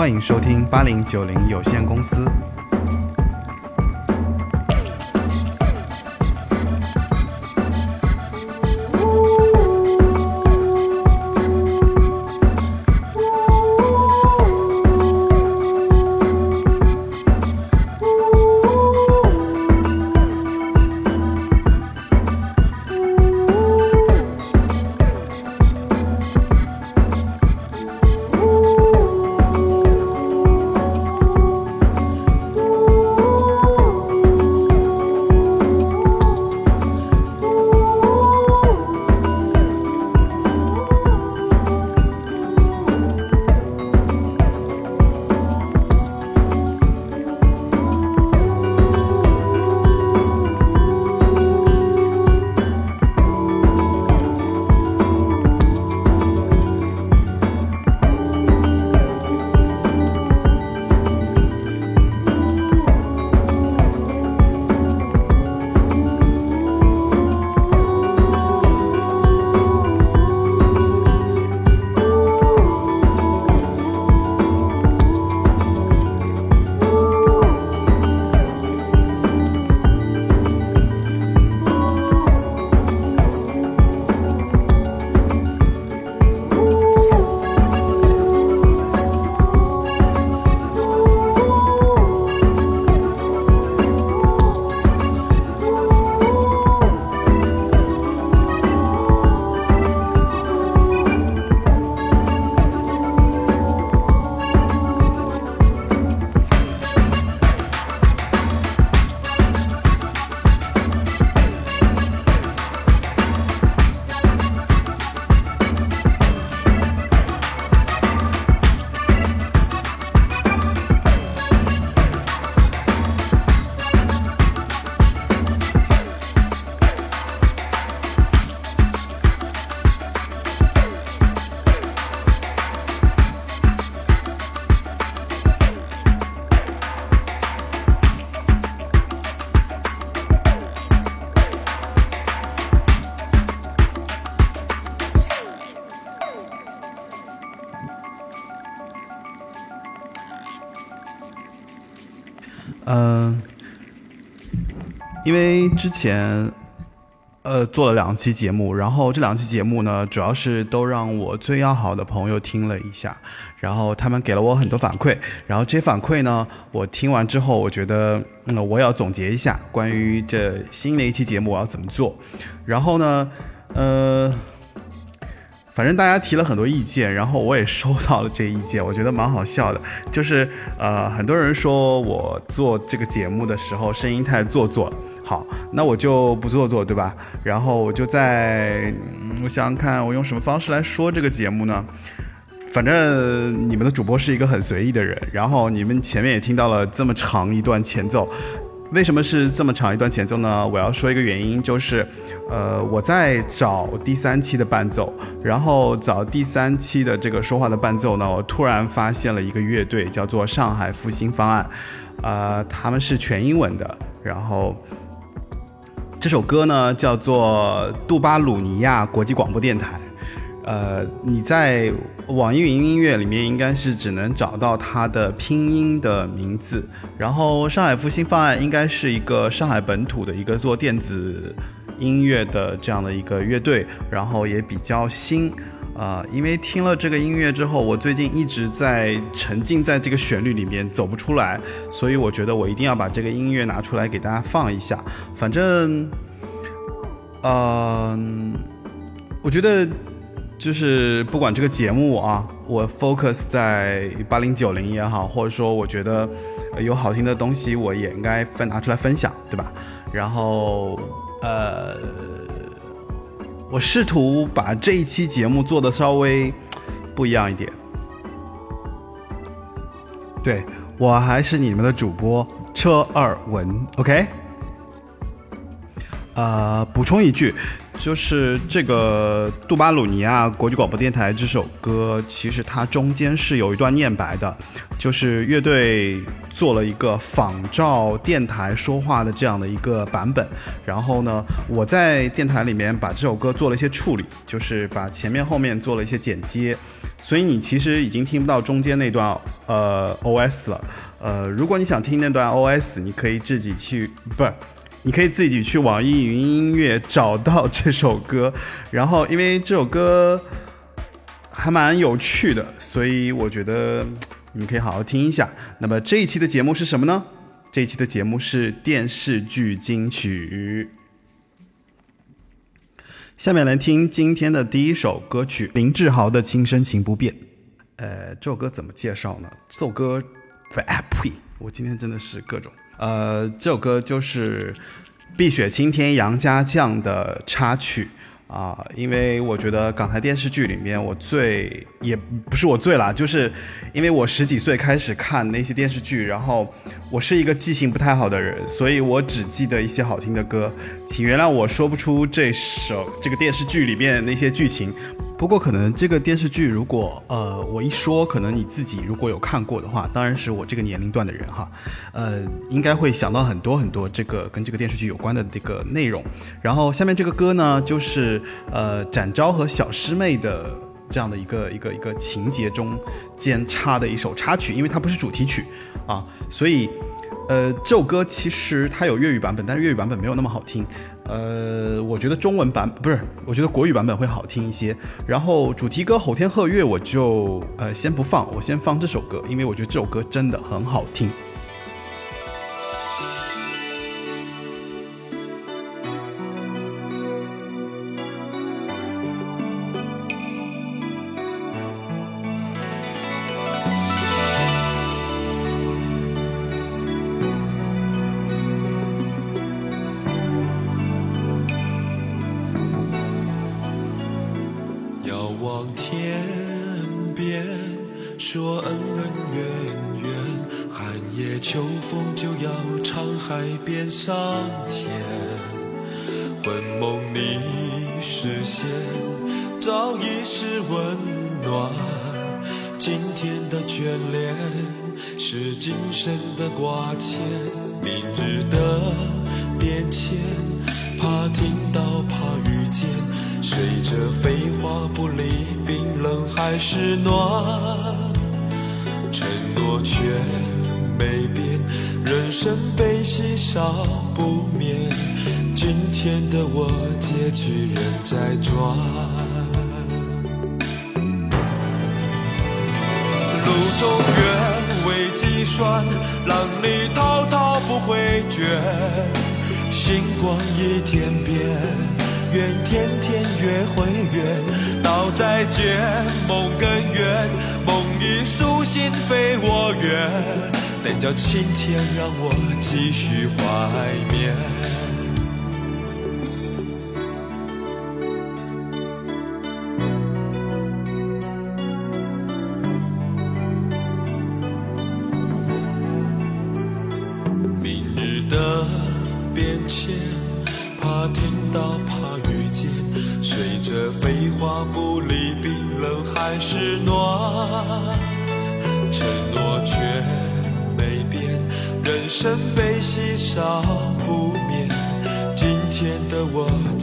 欢迎收听八零九零有限公司。之前呃做了两期节目，然后这两期节目呢，主要是都让我最要好的朋友听了一下，然后他们给了我很多反馈，然后这些反馈呢，我听完之后，我觉得嗯，我要总结一下关于这新的一期节目我要怎么做，然后呢，呃。反正大家提了很多意见，然后我也收到了这意见，我觉得蛮好笑的。就是呃，很多人说我做这个节目的时候声音太做作了。好，那我就不做作，对吧？然后我就在，我想想看，我用什么方式来说这个节目呢？反正你们的主播是一个很随意的人，然后你们前面也听到了这么长一段前奏。为什么是这么长一段前奏呢？我要说一个原因，就是，呃，我在找第三期的伴奏，然后找第三期的这个说话的伴奏呢，我突然发现了一个乐队，叫做上海复兴方案，呃，他们是全英文的，然后这首歌呢叫做杜巴鲁尼亚国际广播电台。呃，你在网易云音乐里面应该是只能找到它的拼音的名字。然后上海复兴方案应该是一个上海本土的一个做电子音乐的这样的一个乐队，然后也比较新。啊，因为听了这个音乐之后，我最近一直在沉浸在这个旋律里面走不出来，所以我觉得我一定要把这个音乐拿出来给大家放一下。反正，嗯，我觉得。就是不管这个节目啊，我 focus 在八零九零也好，或者说我觉得有好听的东西，我也应该分拿出来分享，对吧？然后呃，我试图把这一期节目做的稍微不一样一点。对我还是你们的主播车二文，OK。呃，补充一句，就是这个杜巴鲁尼亚国际广播电台这首歌，其实它中间是有一段念白的，就是乐队做了一个仿照电台说话的这样的一个版本。然后呢，我在电台里面把这首歌做了一些处理，就是把前面后面做了一些剪接，所以你其实已经听不到中间那段呃 OS 了。呃，如果你想听那段 OS，你可以自己去，不是。你可以自己去网易云音乐找到这首歌，然后因为这首歌还蛮有趣的，所以我觉得你可以好好听一下。那么这一期的节目是什么呢？这一期的节目是电视剧金曲。下面来听今天的第一首歌曲，林志豪的《轻声情不变》。呃，这首歌怎么介绍呢？这首歌，呸！我今天真的是各种。呃，这首歌就是《碧血青天杨家将》的插曲啊，因为我觉得港台电视剧里面我最也不是我最啦，就是因为我十几岁开始看那些电视剧，然后我是一个记性不太好的人，所以我只记得一些好听的歌，请原谅我说不出这首这个电视剧里面那些剧情。不过，可能这个电视剧，如果呃我一说，可能你自己如果有看过的话，当然是我这个年龄段的人哈，呃，应该会想到很多很多这个跟这个电视剧有关的这个内容。然后下面这个歌呢，就是呃展昭和小师妹的这样的一个一个一个情节中间插的一首插曲，因为它不是主题曲啊，所以呃这首歌其实它有粤语版本，但是粤语版本没有那么好听。呃，我觉得中文版不是，我觉得国语版本会好听一些。然后主题歌《吼天鹤月》我就呃先不放，我先放这首歌，因为我觉得这首歌真的很好听。生的挂牵，明日的变迁，怕听到，怕遇见。随着飞花不离，冰冷还是暖，承诺却没变。人生悲喜少不免，今天的我结局仍在转。路中缘。浪里滔滔不会倦星光一天边，愿天天约会圆。道再见，梦更远，梦已苏醒非我愿。但叫青天让我继续怀缅。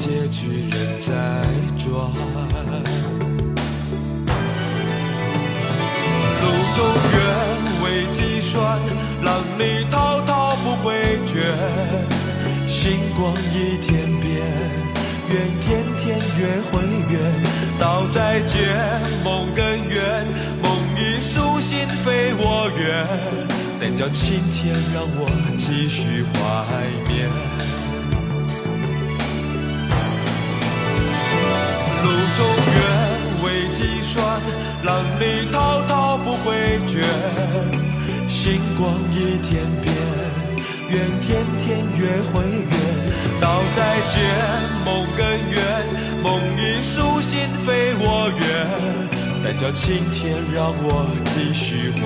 结局仍在转。路中缘未计算，浪里滔滔不回卷。星光一天变，愿天天月会圆。道再见，梦更远，梦已苏醒非我愿。但叫青天让我继续怀念。光一天变，愿天天约会圆。道再见，梦更远，梦已苏醒非我愿。但叫青天让我继续怀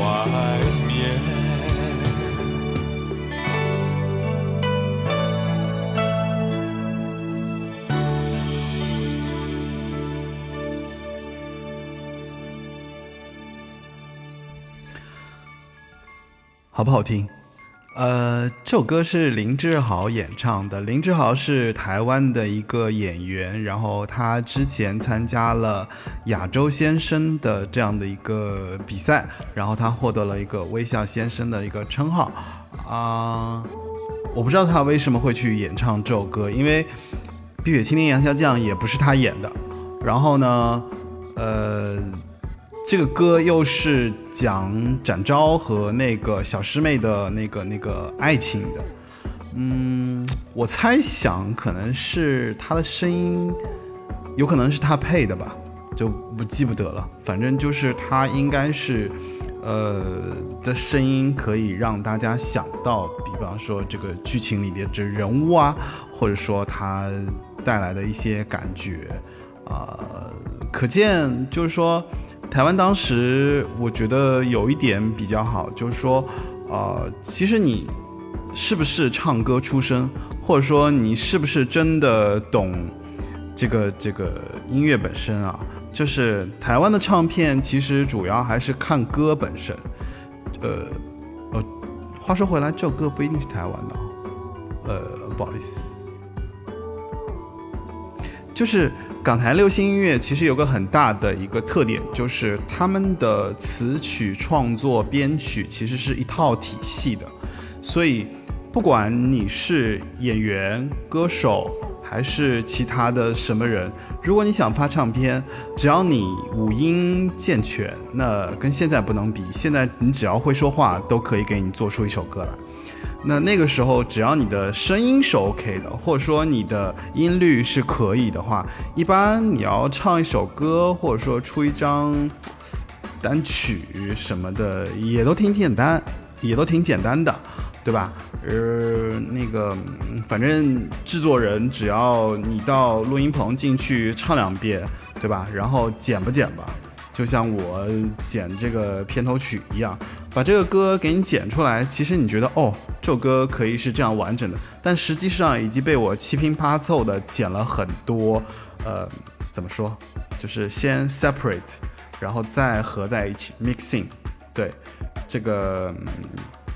念。好不好听？呃，这首歌是林志豪演唱的。林志豪是台湾的一个演员，然后他之前参加了亚洲先生的这样的一个比赛，然后他获得了一个微笑先生的一个称号。啊，我不知道他为什么会去演唱这首歌，因为《碧血青天杨家将》也不是他演的。然后呢，呃。这个歌又是讲展昭和那个小师妹的那个那个爱情的，嗯，我猜想可能是他的声音，有可能是他配的吧，就不记不得了。反正就是他应该是，呃的声音可以让大家想到，比方说这个剧情里的这人物啊，或者说他带来的一些感觉，啊，可见就是说。台湾当时我觉得有一点比较好，就是说，呃，其实你是不是唱歌出身，或者说你是不是真的懂这个这个音乐本身啊？就是台湾的唱片其实主要还是看歌本身。呃，呃，话说回来，这首歌不一定是台湾的，呃，不好意思，就是。港台流行音乐其实有个很大的一个特点，就是他们的词曲创作、编曲其实是一套体系的。所以，不管你是演员、歌手，还是其他的什么人，如果你想发唱片，只要你五音健全，那跟现在不能比。现在你只要会说话，都可以给你做出一首歌来。那那个时候，只要你的声音是 OK 的，或者说你的音律是可以的话，一般你要唱一首歌，或者说出一张单曲什么的，也都挺简单，也都挺简单的，对吧？呃，那个，反正制作人只要你到录音棚进去唱两遍，对吧？然后剪吧剪吧，就像我剪这个片头曲一样，把这个歌给你剪出来，其实你觉得哦。这首歌可以是这样完整的，但实际上已经被我七拼八凑的剪了很多。呃，怎么说？就是先 separate，然后再合在一起 mixing。对，这个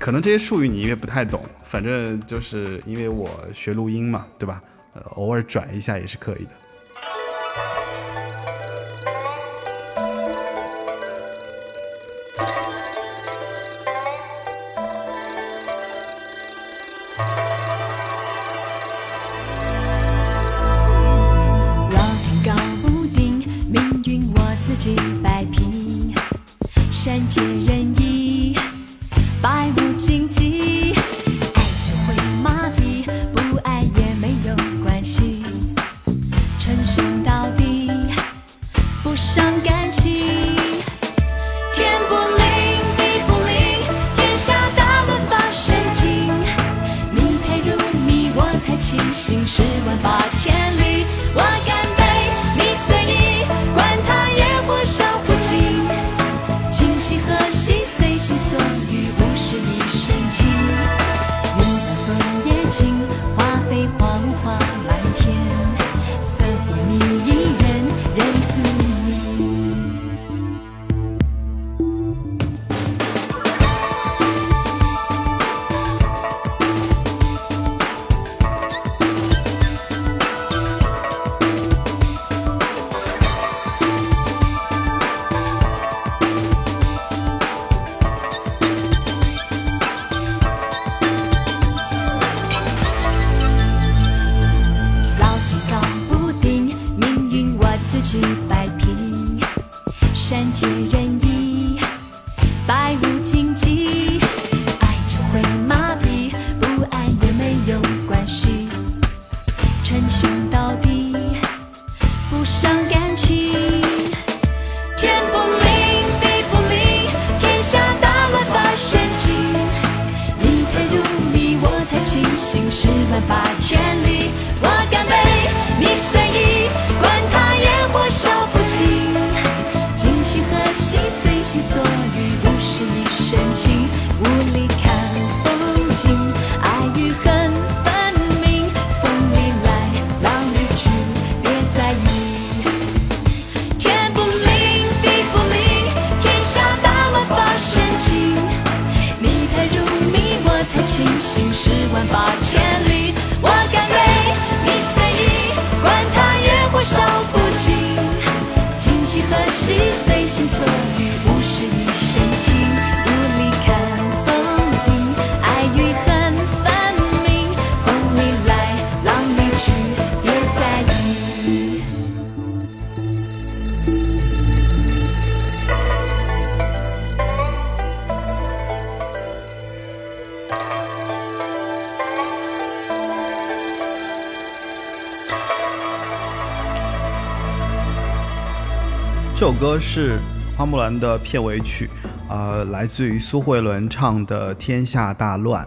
可能这些术语你因为不太懂，反正就是因为我学录音嘛，对吧？呃，偶尔转一下也是可以的。Bye. 首歌是《花木兰》的片尾曲，呃，来自于苏慧伦唱的《天下大乱》。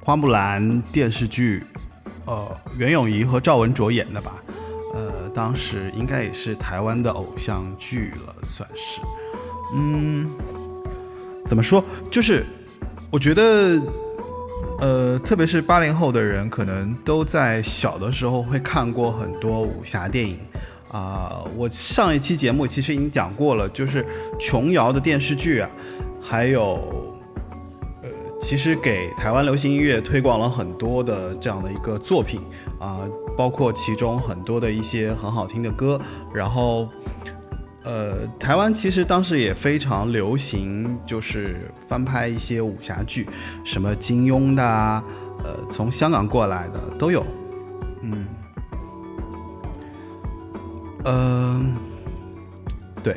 花木兰电视剧，呃，袁咏仪和赵文卓演的吧？呃，当时应该也是台湾的偶像剧了，算是。嗯，怎么说？就是我觉得，呃，特别是八零后的人，可能都在小的时候会看过很多武侠电影。啊，我上一期节目其实已经讲过了，就是琼瑶的电视剧啊，还有，呃，其实给台湾流行音乐推广了很多的这样的一个作品啊，包括其中很多的一些很好听的歌。然后，呃，台湾其实当时也非常流行，就是翻拍一些武侠剧，什么金庸的啊，呃，从香港过来的都有，嗯。嗯，对，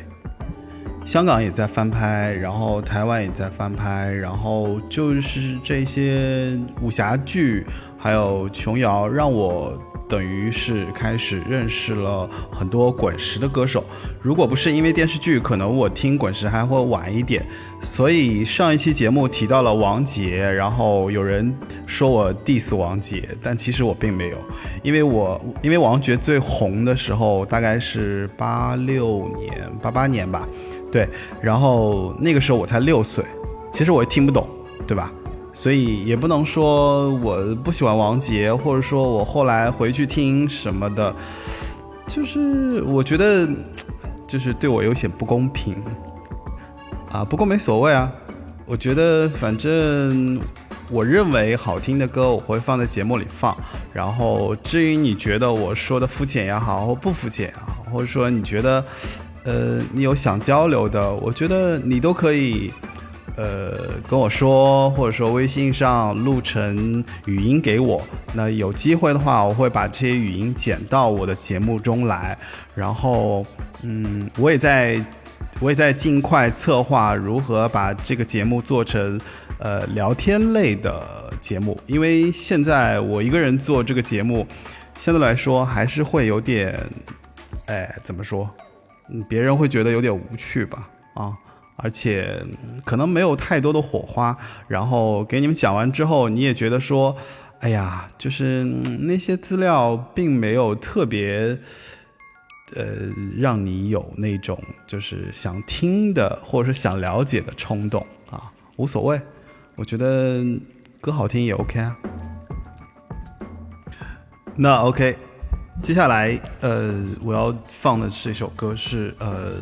香港也在翻拍，然后台湾也在翻拍，然后就是这些武侠剧，还有琼瑶，让我。等于是开始认识了很多滚石的歌手。如果不是因为电视剧，可能我听滚石还会晚一点。所以上一期节目提到了王杰，然后有人说我 diss 王杰，但其实我并没有，因为我因为王杰最红的时候大概是八六年、八八年吧，对，然后那个时候我才六岁，其实我也听不懂，对吧？所以也不能说我不喜欢王杰，或者说我后来回去听什么的，就是我觉得，就是对我有些不公平啊。不过没所谓啊，我觉得反正我认为好听的歌我会放在节目里放。然后至于你觉得我说的肤浅也好，或不肤浅也好，或者说你觉得呃你有想交流的，我觉得你都可以。呃，跟我说，或者说微信上录成语音给我。那有机会的话，我会把这些语音剪到我的节目中来。然后，嗯，我也在，我也在尽快策划如何把这个节目做成呃聊天类的节目。因为现在我一个人做这个节目，相对来说还是会有点，哎，怎么说？嗯，别人会觉得有点无趣吧？啊。而且可能没有太多的火花，然后给你们讲完之后，你也觉得说，哎呀，就是那些资料并没有特别，呃，让你有那种就是想听的或者是想了解的冲动啊，无所谓，我觉得歌好听也 OK 啊。那 OK。接下来，呃，我要放的这首歌，是呃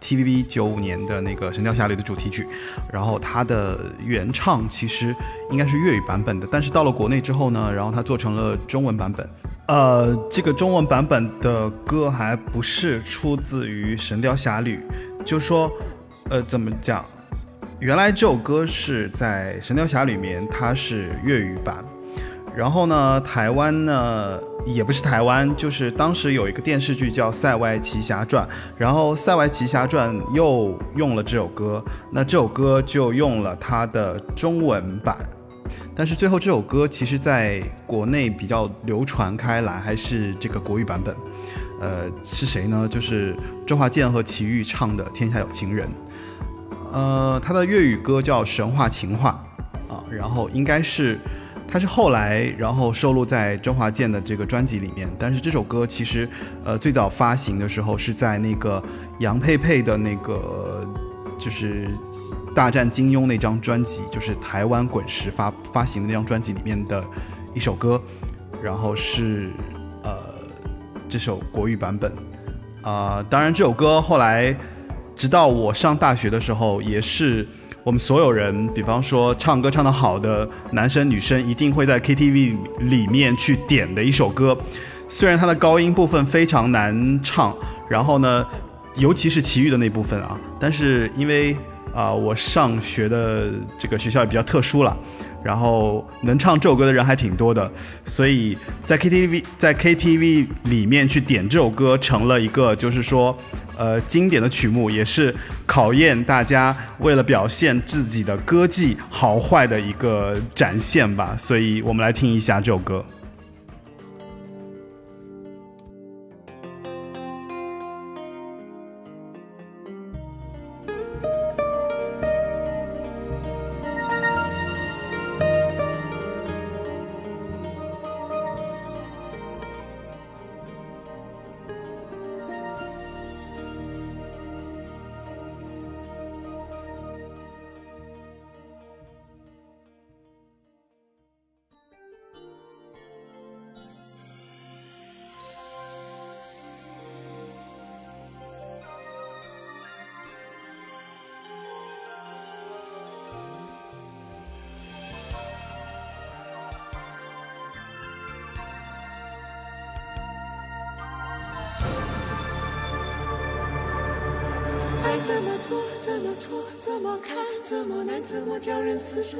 ，TVB 九五年的那个《神雕侠侣》的主题曲。然后它的原唱其实应该是粤语版本的，但是到了国内之后呢，然后它做成了中文版本。呃，这个中文版本的歌还不是出自于《神雕侠侣》，就说，呃，怎么讲？原来这首歌是在《神雕侠侣》里面，它是粤语版。然后呢，台湾呢？也不是台湾，就是当时有一个电视剧叫《塞外奇侠传》，然后《塞外奇侠传》又用了这首歌，那这首歌就用了它的中文版，但是最后这首歌其实在国内比较流传开来，还是这个国语版本。呃，是谁呢？就是周华健和齐豫唱的《天下有情人》。呃，他的粤语歌叫《神话情话》啊，然后应该是。它是后来，然后收录在周华健的这个专辑里面。但是这首歌其实，呃，最早发行的时候是在那个杨佩佩的那个，就是《大战金庸》那张专辑，就是台湾滚石发发行的那张专辑里面的一首歌。然后是呃这首国语版本啊，当然这首歌后来，直到我上大学的时候也是。我们所有人，比方说唱歌唱得好的男生女生，一定会在 KTV 里面去点的一首歌。虽然它的高音部分非常难唱，然后呢，尤其是其余的那部分啊，但是因为啊，我上学的这个学校也比较特殊了，然后能唱这首歌的人还挺多的，所以在 KTV 在 KTV 里面去点这首歌，成了一个就是说。呃，经典的曲目也是考验大家为了表现自己的歌技好坏的一个展现吧，所以我们来听一下这首歌。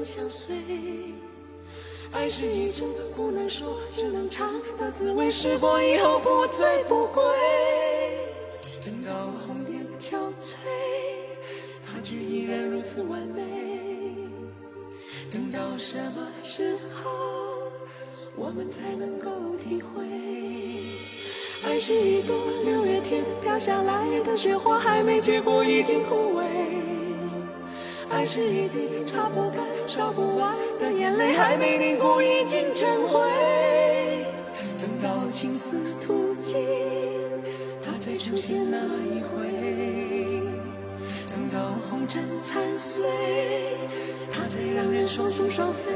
相随？爱是一种不能说，只能尝的滋味，试过以后不醉不归。等到红颜憔悴，它却依然如此完美。等到什么时候，我们才能够体会？爱是一朵六月天飘下来的雪花，还没结果已经枯萎。爱是一滴擦不干、烧不完的眼泪，还没凝固已经成灰。等到青丝吐尽，它才出现那一回；等到红尘残碎，它才让人双宿双飞。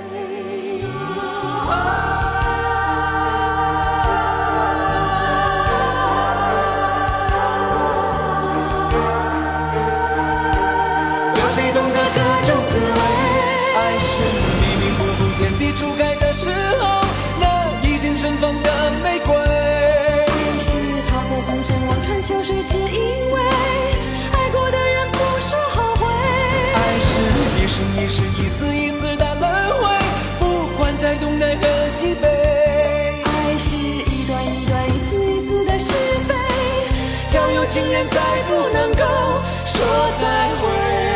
再不能够说再会。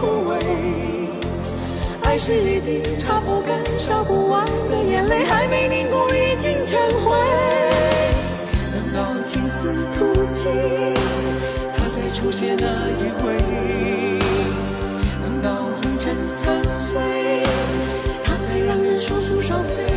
枯萎。爱是一滴擦不干、烧不完的眼泪，还没凝固已经成灰。等到青丝吐尽，它再出现那一回；等到红尘残碎，它才让人双宿双飞。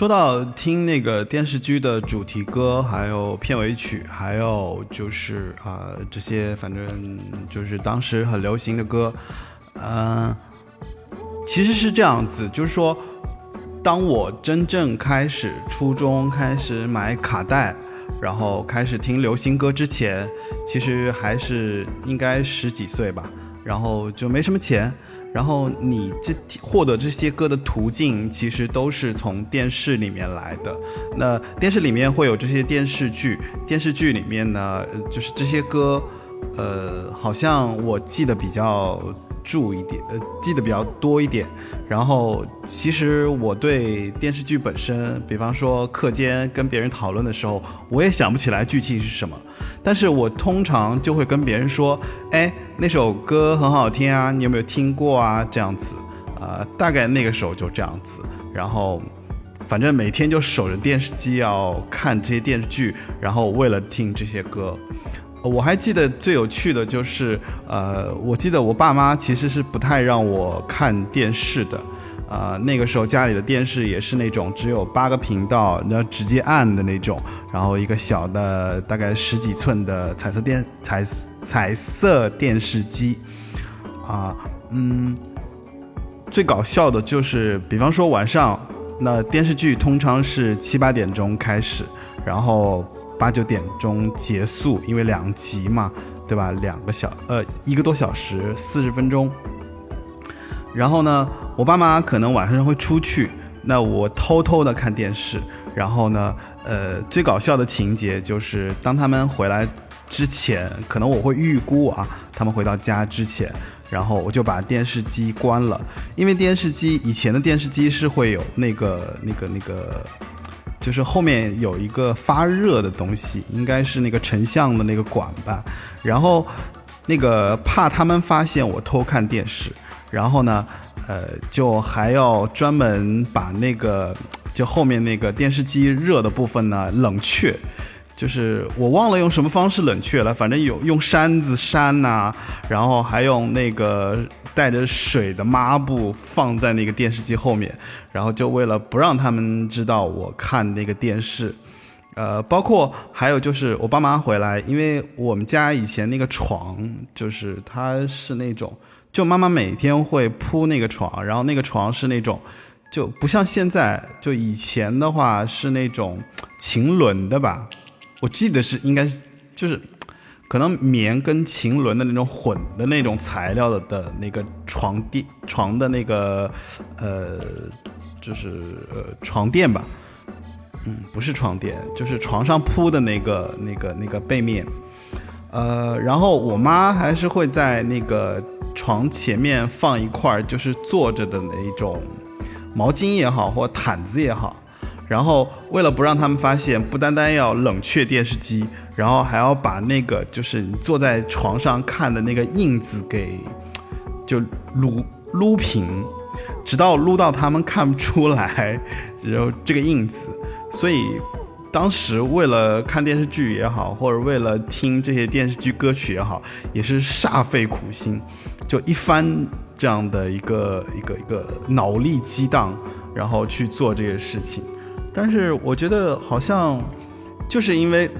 说到听那个电视剧的主题歌，还有片尾曲，还有就是啊、这些，反正就是当时很流行的歌，嗯、其实是这样子，就是说，当我真正开始初中开始买卡带，然后开始听流行歌之前，其实还是应该十几岁吧，然后就没什么钱。然后你这获得这些歌的途径，其实都是从电视里面来的。那电视里面会有这些电视剧，电视剧里面呢，就是这些歌，呃，好像我记得比较住一点，呃，记得比较多一点。然后其实我对电视剧本身，比方说课间跟别人讨论的时候，我也想不起来剧情是什么，但是我通常就会跟别人说，哎，那首歌很好听啊，你有没有听过啊？这样子，呃，大概那个时候就这样子，然后。反正每天就守着电视机要看这些电视剧，然后为了听这些歌。我还记得最有趣的就是，呃，我记得我爸妈其实是不太让我看电视的，啊，那个时候家里的电视也是那种只有八个频道，你要直接按的那种，然后一个小的大概十几寸的彩色电彩彩色电视机，啊，嗯，最搞笑的就是，比方说晚上，那电视剧通常是七八点钟开始，然后。八九点钟结束，因为两集嘛，对吧？两个小呃一个多小时，四十分钟。然后呢，我爸妈可能晚上会出去，那我偷偷的看电视。然后呢，呃，最搞笑的情节就是当他们回来之前，可能我会预估啊，他们回到家之前，然后我就把电视机关了，因为电视机以前的电视机是会有那个那个那个。就是后面有一个发热的东西，应该是那个成像的那个管吧。然后，那个怕他们发现我偷看电视，然后呢，呃，就还要专门把那个就后面那个电视机热的部分呢冷却。就是我忘了用什么方式冷却了，反正有用扇子扇呐，然后还用那个。带着水的抹布放在那个电视机后面，然后就为了不让他们知道我看那个电视，呃，包括还有就是我爸妈回来，因为我们家以前那个床就是它是那种，就妈妈每天会铺那个床，然后那个床是那种就不像现在，就以前的话是那种晴纶的吧，我记得是应该是就是。可能棉跟腈纶的那种混的那种材料的的那个床垫床的那个呃，就是呃床垫吧，嗯，不是床垫，就是床上铺的那个那个那个背面，呃，然后我妈还是会在那个床前面放一块就是坐着的那一种毛巾也好或毯子也好。然后为了不让他们发现，不单单要冷却电视机，然后还要把那个就是你坐在床上看的那个印子给就撸撸平，直到撸到他们看不出来，然后这个印子。所以当时为了看电视剧也好，或者为了听这些电视剧歌曲也好，也是煞费苦心，就一番这样的一个一个一个脑力激荡，然后去做这些事情。但是我觉得好像，就是因为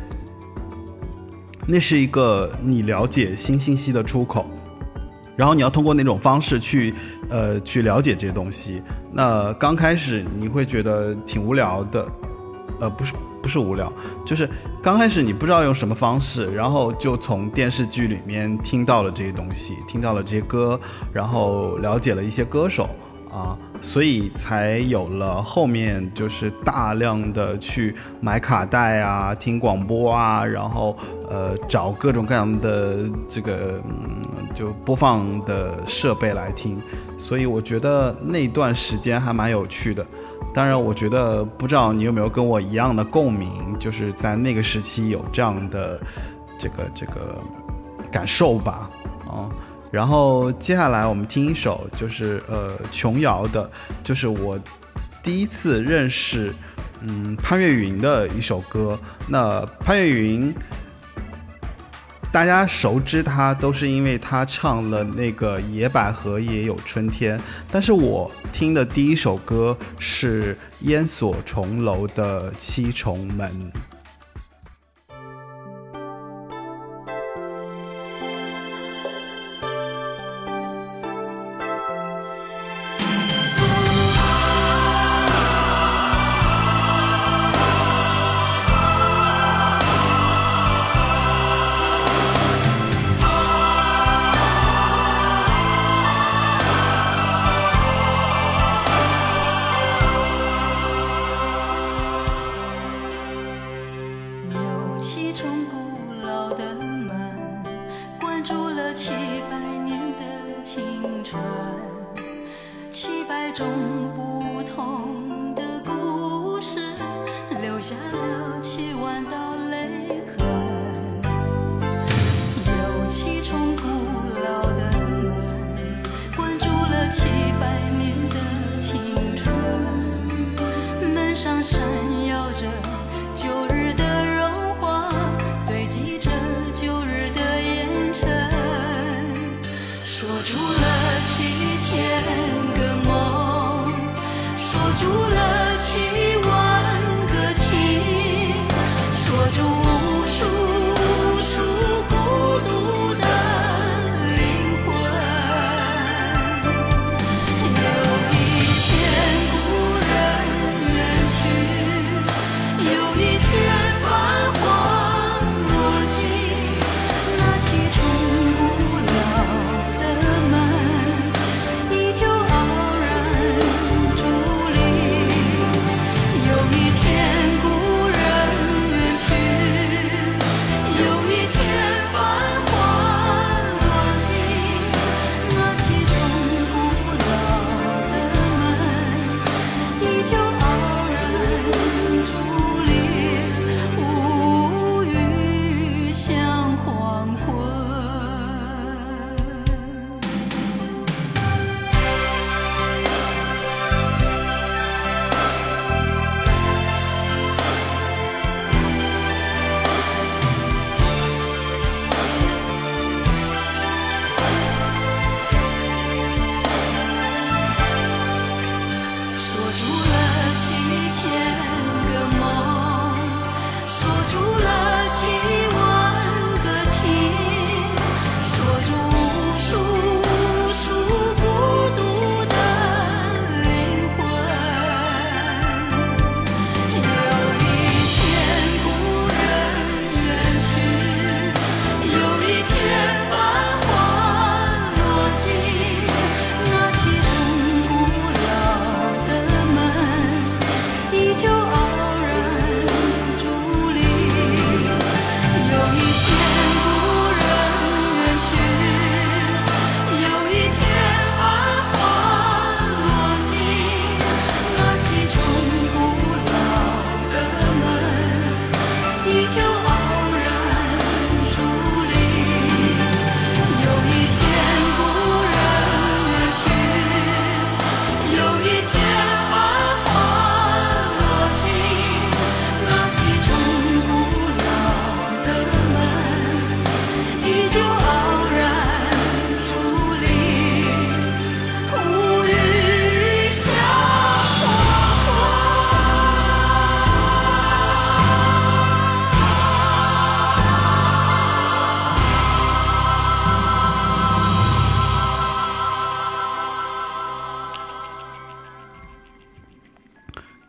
那是一个你了解新信息的出口，然后你要通过那种方式去呃去了解这些东西。那刚开始你会觉得挺无聊的，呃，不是不是无聊，就是刚开始你不知道用什么方式，然后就从电视剧里面听到了这些东西，听到了这些歌，然后了解了一些歌手啊。所以才有了后面就是大量的去买卡带啊，听广播啊，然后呃找各种各样的这个嗯就播放的设备来听。所以我觉得那段时间还蛮有趣的。当然，我觉得不知道你有没有跟我一样的共鸣，就是在那个时期有这样的这个这个感受吧，啊。然后接下来我们听一首，就是呃琼瑶的，就是我第一次认识，嗯潘越云的一首歌。那潘越云，大家熟知他都是因为他唱了那个《野百合也有春天》，但是我听的第一首歌是烟锁重楼的《七重门》。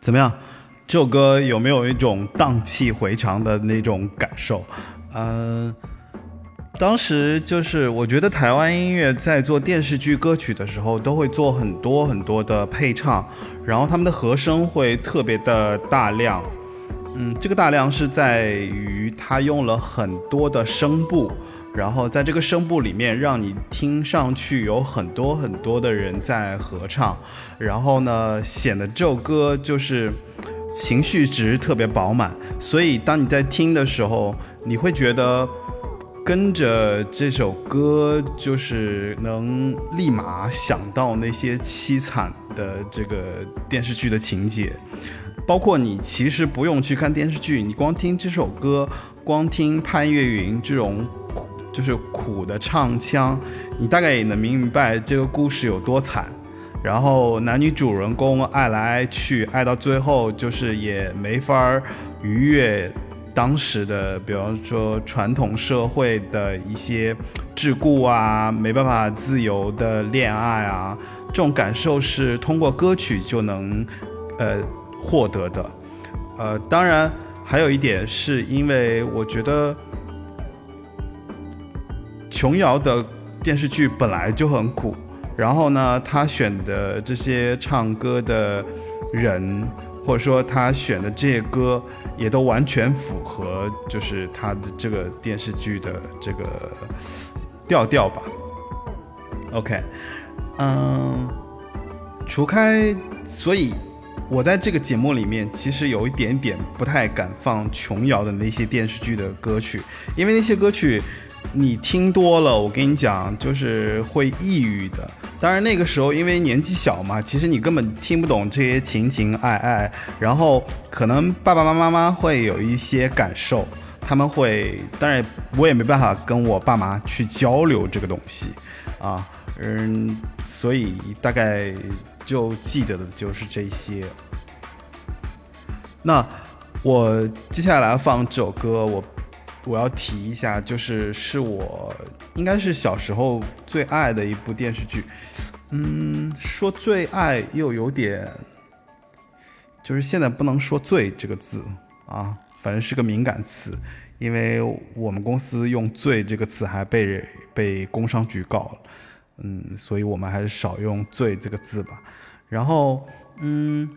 怎么样？这首歌有没有一种荡气回肠的那种感受？嗯、当时就是我觉得台湾音乐在做电视剧歌曲的时候，都会做很多很多的配唱，然后他们的和声会特别的大量。嗯，这个大量是在于它用了很多的声部，然后在这个声部里面，让你听上去有很多很多的人在合唱，然后呢，显得这首歌就是情绪值特别饱满，所以当你在听的时候，你会觉得跟着这首歌，就是能立马想到那些凄惨的这个电视剧的情节。包括你其实不用去看电视剧，你光听这首歌，光听潘越云这种就是苦的唱腔，你大概也能明白这个故事有多惨。然后男女主人公爱来爱去，爱到最后就是也没法儿逾越当时的，比方说传统社会的一些桎梏啊，没办法自由的恋爱啊，这种感受是通过歌曲就能呃获得的。呃，当然还有一点是因为我觉得琼瑶的电视剧本来就很苦，然后呢，他选的这些唱歌的人，或者说他选的这些歌，也都完全符合就是他的这个电视剧的这个调调吧。OK，嗯，除开，所以我在这个节目里面其实有一点点不太敢放琼瑶的那些电视剧的歌曲，因为那些歌曲你听多了，我跟你讲就是会抑郁的。当然那个时候因为年纪小嘛，其实你根本听不懂这些情情爱爱，然后可能爸爸妈妈会有一些感受，他们会，当然我也没办法跟我爸妈去交流这个东西啊。嗯，所以大概就记得的就是这些。那我接下来放这首歌，我我要提一下，就是是我应该是小时候最爱的一部电视剧。嗯，说最爱又有点，就是现在不能说“最”这个字啊，反正是个敏感词，因为我们公司用“最”这个词还被被工商局告了。嗯，所以我们还是少用“最”这个字吧。然后，嗯。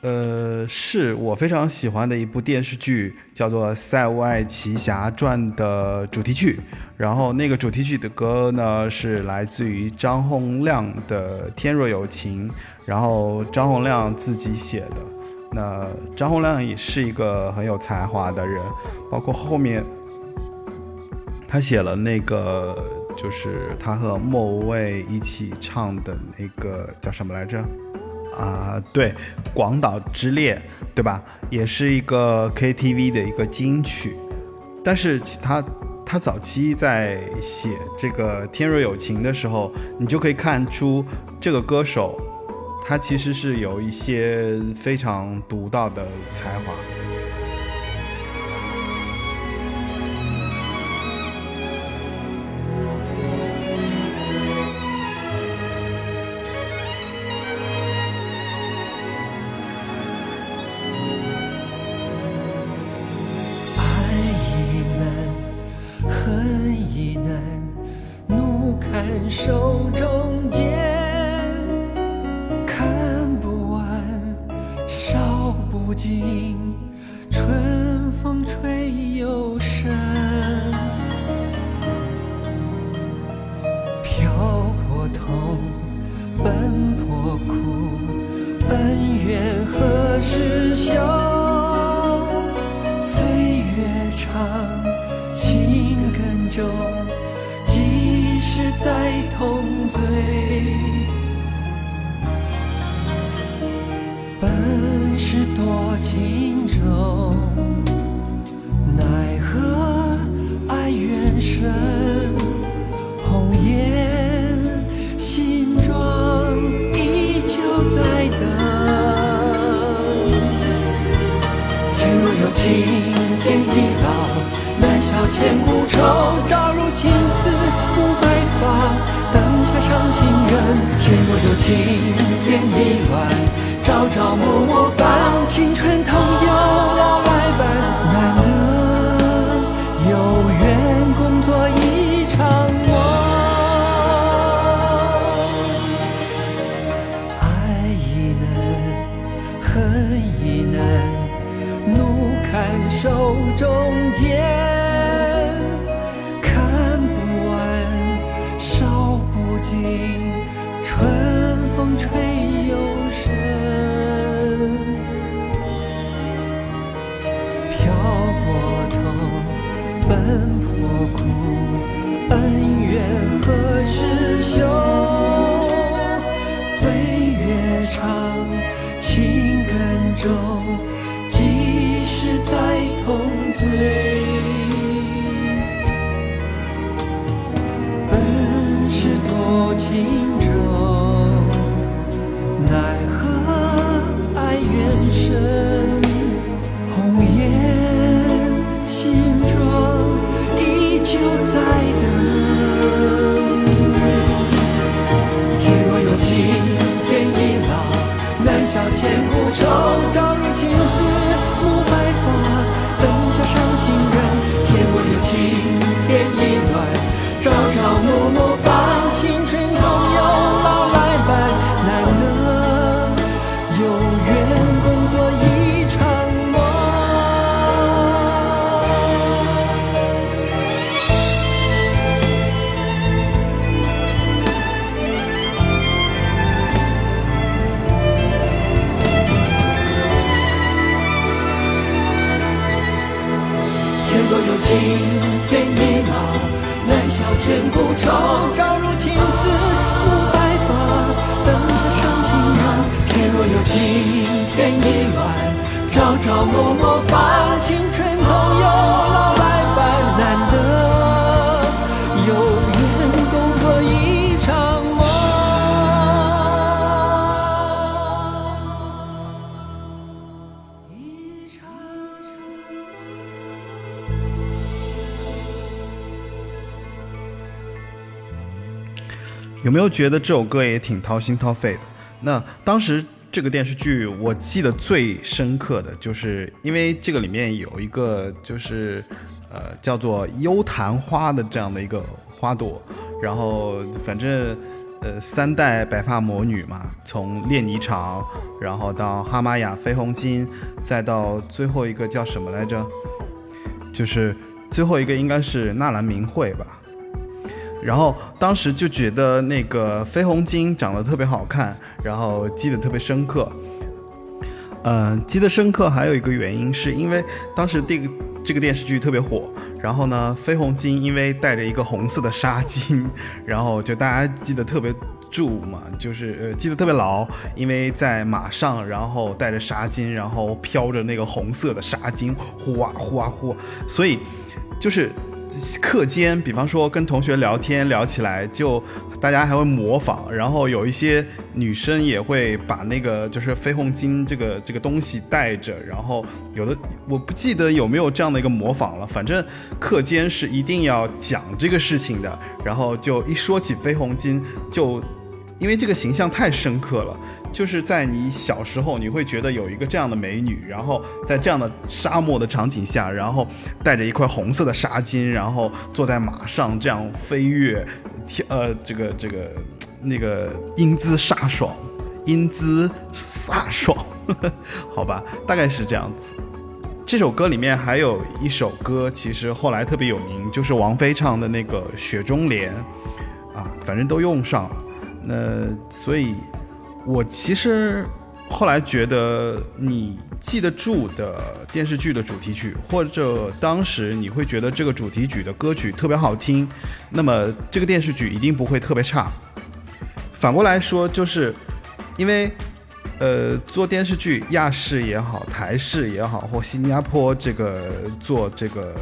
呃，是我非常喜欢的一部电视剧，叫做《塞外奇侠传》的主题曲。然后那个主题曲的歌呢，是来自于张洪亮的《天若有情》，然后张洪亮自己写的。那张洪亮也是一个很有才华的人，包括后面他写了那个，就是他和莫文蔚一起唱的那个叫什么来着？啊，对，《广岛之恋》，对吧？也是一个 KTV 的一个金曲。但是他他早期在写这个《天若有情》的时候，你就可以看出这个歌手他其实是有一些非常独到的才华。今天迷乱，朝朝暮暮。昭没有觉得这首歌也挺掏心掏肺的？那当时这个电视剧，我记得最深刻的就是，因为这个里面有一个就是呃叫做幽昙花的这样的一个花朵，然后反正呃三代白发魔女嘛，从练霓裳，然后到哈玛雅、飞红金，再到最后一个叫什么来着？就是最后一个应该是纳兰明慧吧。然后当时就觉得那个绯红金长得特别好看，然后记得特别深刻。嗯、记得深刻还有一个原因是因为当时这个这个电视剧特别火，然后呢，绯红金因为带着一个红色的纱巾，然后就大家记得特别住嘛，就是呃记得特别牢，因为在马上，然后带着纱巾，然后飘着那个红色的纱巾，呼啊呼啊呼，所以就是课间，比方说跟同学聊天聊起来，就大家还会模仿，然后有一些女生也会把那个就是飞红巾这个这个东西带着，然后有的我不记得有没有这样的一个模仿了，反正课间是一定要讲这个事情的，然后就一说起飞红巾就。因为这个形象太深刻了，就是在你小时候，你会觉得有一个这样的美女，然后在这样的沙漠的场景下，然后带着一块红色的纱巾，然后坐在马上这样飞跃，呃，这个这个那个英姿飒爽，英姿飒爽，好吧，大概是这样子。这首歌里面还有一首歌，其实后来特别有名，就是王菲唱的那个《雪中莲》，啊，反正都用上了。那所以，我其实后来觉得，你记得住的电视剧的主题曲，或者当时你会觉得这个主题曲的歌曲特别好听，那么这个电视剧一定不会特别差。反过来说，就是因为呃，做电视剧，亚视也好，台视也好，或新加坡这个做这个《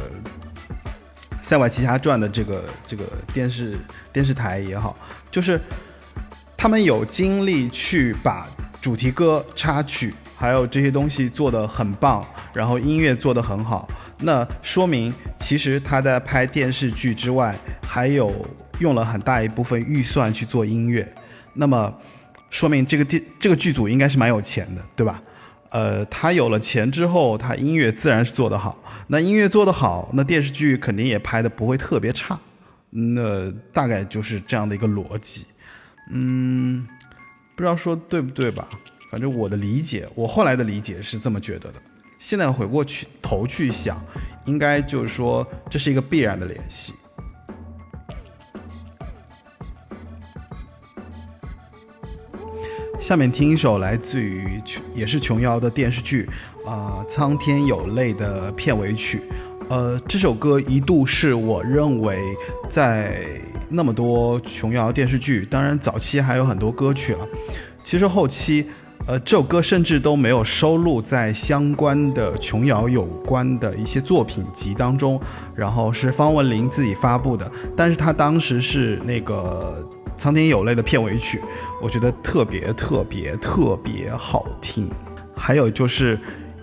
塞外奇侠传》的这个这个电视电视台也好，就是他们有精力去把主题歌、插曲还有这些东西做得很棒，然后音乐做得很好，那说明其实他在拍电视剧之外，还有用了很大一部分预算去做音乐，那么说明这个电这个剧组应该是蛮有钱的，对吧？呃，他有了钱之后，他音乐自然是做得好。那音乐做得好，那电视剧肯定也拍的不会特别差。那大概就是这样的一个逻辑。嗯，不知道说对不对吧？反正我的理解，我后来的理解是这么觉得的。现在回过去头去想，应该就是说这是一个必然的联系。下面听一首来自于也是琼瑶的电视剧啊、《苍天有泪》的片尾曲。呃，这首歌一度是我认为在那么多琼瑶电视剧，当然早期还有很多歌曲了。其实后期，呃，这首歌甚至都没有收录在相关的琼瑶有关的一些作品集当中，然后是方文琳自己发布的，但是她当时是那个《苍天有泪》的片尾曲，我觉得特别特别特别好听。还有就是，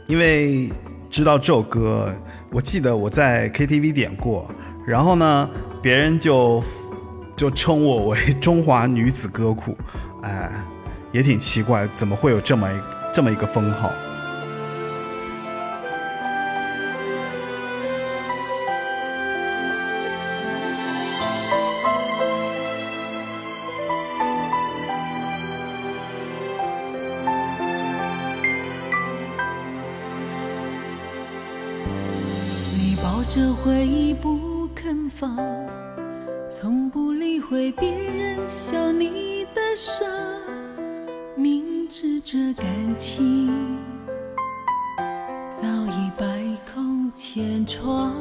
因为知道这首歌，我记得我在 KTV 点过，然后呢，别人就就称我为中华女子歌库，哎，也挺奇怪，怎么会有这么一这么一个封号？不肯放，从不理会别人笑你的傻，明知这感情早已百孔千疮。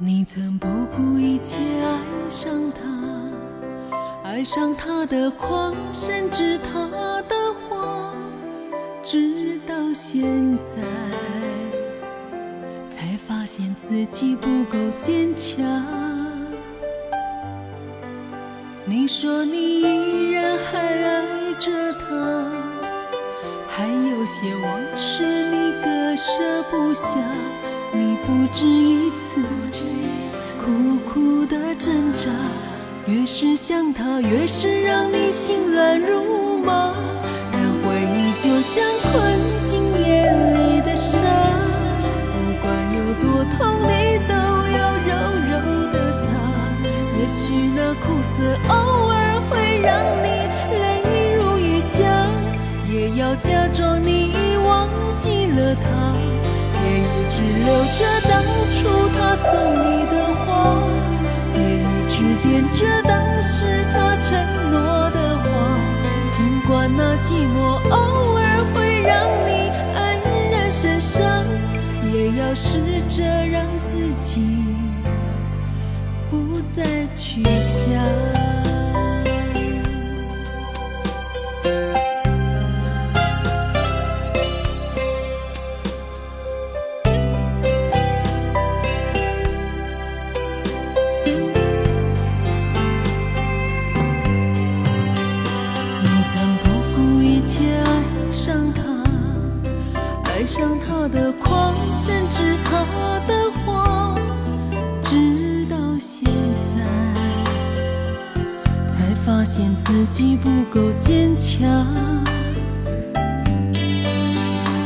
你曾不顾一切爱上他，爱上他的狂，甚至他的谎。直到现在，现自己不够坚强。你说你依然还爱着他，还有些往事你割舍不下。你不止一次苦苦的挣扎，越是想他，越是让你心乱如麻。让回忆就像困痛，你都要柔柔的擦。也许那苦涩偶尔会让你泪如雨下，也要假装你已忘记了他，也一直留着当初他送你的花，也一直惦着当时他承诺的话。尽管那寂寞偶尔要试着让自己不再去想。自己不够坚强。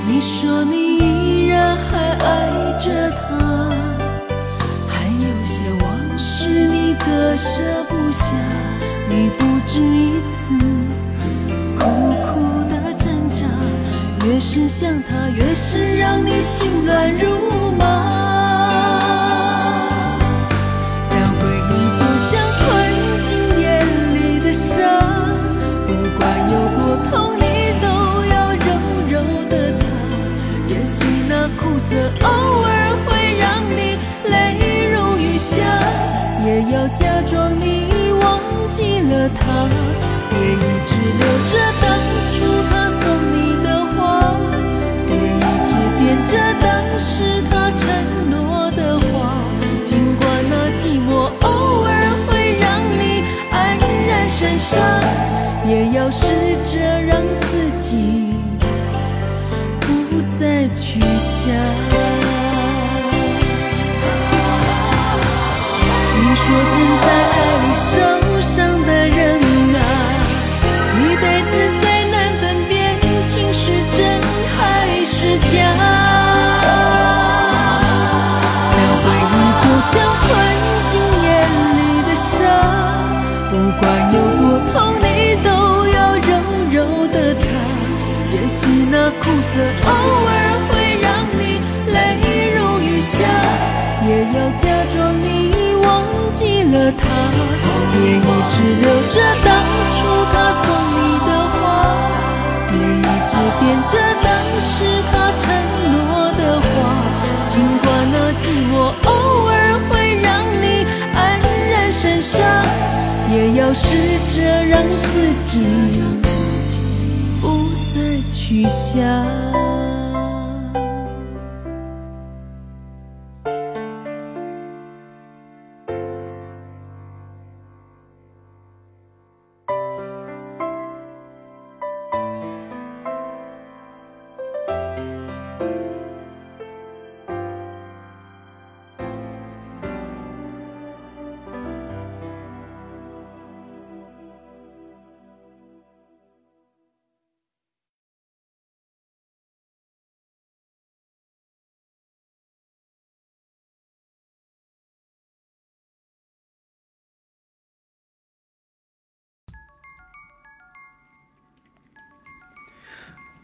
你说你依然还爱着他，还有些往事你割舍不下，你不止一次苦苦的挣扎，越是想他，越是让你心乱如麻。假装你已忘记了他，别一直留着当初他送你的花，别一直惦着当时他承诺的话。尽管那寂寞偶尔会让你黯然神伤，也要试着让自己不再去想。苦涩偶尔会让你泪如雨下，也要假装你已忘记了他，别一直留着当初他送你的花，别一直惦着当时他承诺的话。尽管那寂寞偶尔会让你黯然神伤，也要试着让自己雨下。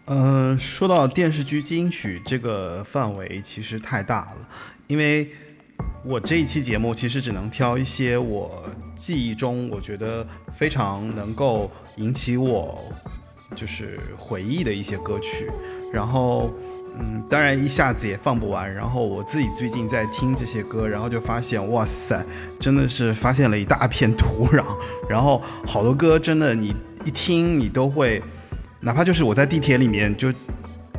呃，说到电视剧金曲这个范围其实太大了，因为我这一期节目其实只能挑一些我记忆中我觉得非常能够引起我就是回忆的一些歌曲，然后嗯，当然一下子也放不完，然后我自己最近在听这些歌，然后就发现哇塞，真的是发现了一大片土壤，然后好多歌真的你一听你都会。哪怕就是我在地铁里面就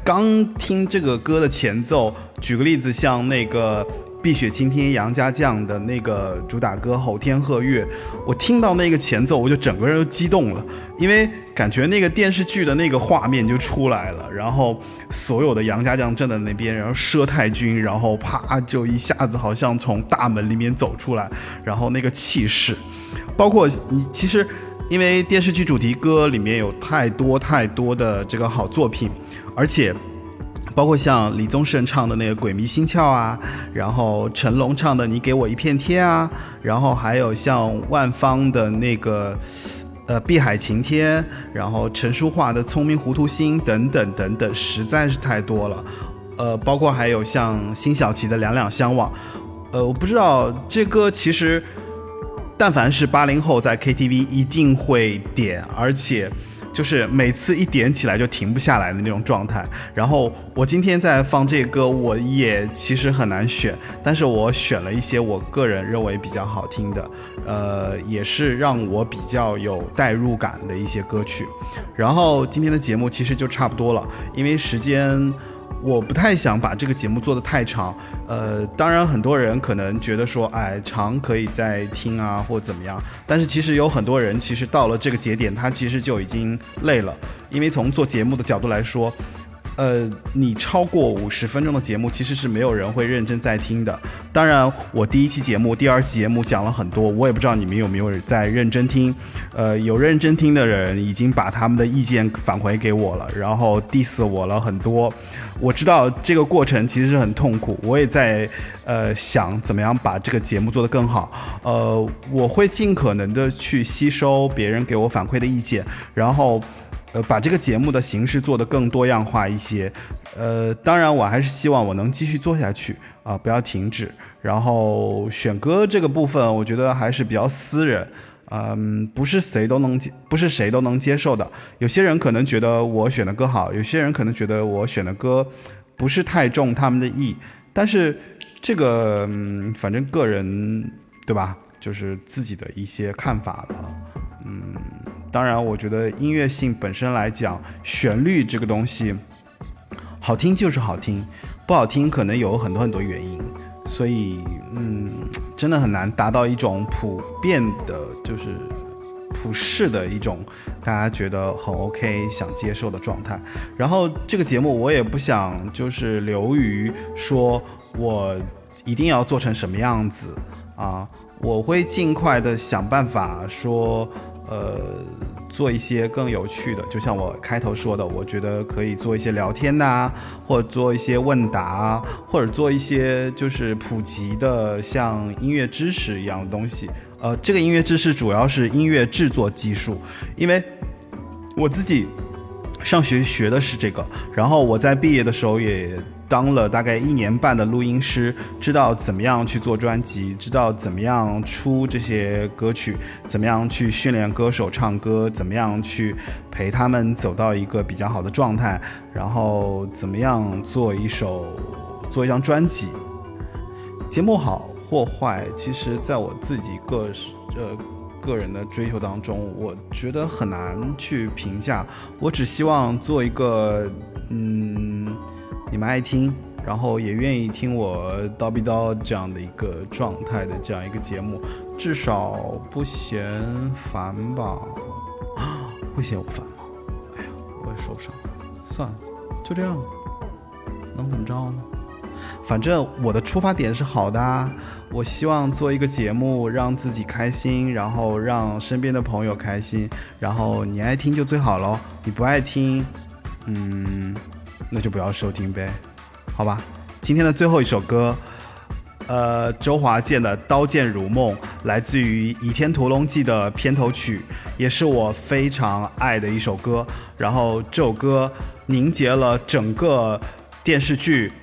刚听这个歌的前奏，举个例子，像那个碧血青天杨家将》的那个主打歌《吼天鹤月》，我听到那个前奏，我就整个人都激动了，因为感觉那个电视剧的那个画面就出来了，然后所有的杨家将站在那边，然后佘太君，然后啪就一下子好像从大门里面走出来，然后那个气势，包括你其实。因为电视剧主题歌里面有太多太多的这个好作品，而且包括像李宗盛唱的那个《鬼迷心窍》啊，然后成龙唱的《你给我一片天》啊，然后还有像万芳的那个呃《碧海晴天》，然后陈淑桦的《聪明糊涂心》等等等等，实在是太多了。呃，包括还有像辛晓琪的《两两相望》，呃，我不知道这歌其实。但凡是八零后在 KTV 一定会点，而且就是每次一点起来就停不下来的那种状态。然后我今天在放这歌，我也其实很难选，但是我选了一些我个人认为比较好听的，呃，也是让我比较有代入感的一些歌曲。然后今天的节目其实就差不多了，因为时间。我不太想把这个节目做得太长，呃，当然很多人可能觉得说，哎，长可以再听啊，或怎么样。但是其实有很多人，其实到了这个节点，他其实就已经累了，因为从做节目的角度来说。呃，你超过五十分钟的节目，其实是没有人会认真在听的。当然，我第一期节目、第二期节目讲了很多，我也不知道你们有没有在认真听。呃，有认真听的人已经把他们的意见返回给我了，然后 diss 我了很多。我知道这个过程其实是很痛苦，我也在呃想怎么样把这个节目做得更好。呃，我会尽可能的去吸收别人给我反馈的意见，然后。呃，把这个节目的形式做得更多样化一些，呃，当然我还是希望我能继续做下去啊，不要停止。然后选歌这个部分，我觉得还是比较私人，嗯，不是谁都能接，不是谁都能接受的。有些人可能觉得我选的歌好，有些人可能觉得我选的歌不是太中他们的意，但是这个，嗯，反正个人对吧，就是自己的一些看法了，嗯。当然，我觉得音乐性本身来讲，旋律这个东西，好听就是好听，不好听可能有很多很多原因，所以，嗯，真的很难达到一种普遍的，就是普世的一种大家觉得很 OK、想接受的状态。然后这个节目我也不想就是流于说我一定要做成什么样子啊，我会尽快的想办法说。呃，做一些更有趣的，就像我开头说的，我觉得可以做一些聊天呐，或者做一些问答，或者做一些就是普及的，像音乐知识一样的东西。呃，这个音乐知识主要是音乐制作技术，因为我自己上学学的是这个，然后我在毕业的时候也。当了大概一年半的录音师，知道怎么样去做专辑，知道怎么样出这些歌曲，怎么样去训练歌手唱歌，怎么样去陪他们走到一个比较好的状态，然后怎么样做一首做一张专辑。节目好或坏，其实在我自己个呃个人的追求当中，我觉得很难去评价。我只希望做一个嗯。你们爱听，然后也愿意听我叨逼叨这样的一个状态的这样一个节目，至少不嫌烦吧？会嫌我烦吗？哎呀，我也说不上。算了，就这样吧，能怎么着呢？反正我的出发点是好的啊，我希望做一个节目，让自己开心，然后让身边的朋友开心，然后你爱听就最好喽，你不爱听，嗯。那就不要收听呗，好吧。今天的最后一首歌，呃，周华健的《刀剑如梦》来自于《倚天屠龙记》的片头曲，也是我非常爱的一首歌。然后这首歌凝结了整个电视剧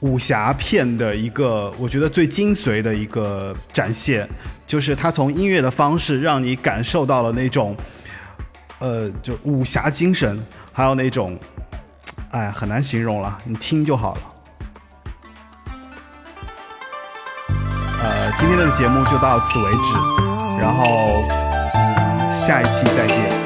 武侠片的一个，我觉得最精髓的一个展现，就是它从音乐的方式让你感受到了那种，呃，就武侠精神，还有那种。哎，很难形容了，你听就好了。呃，今天的节目就到此为止，然后下一期再见。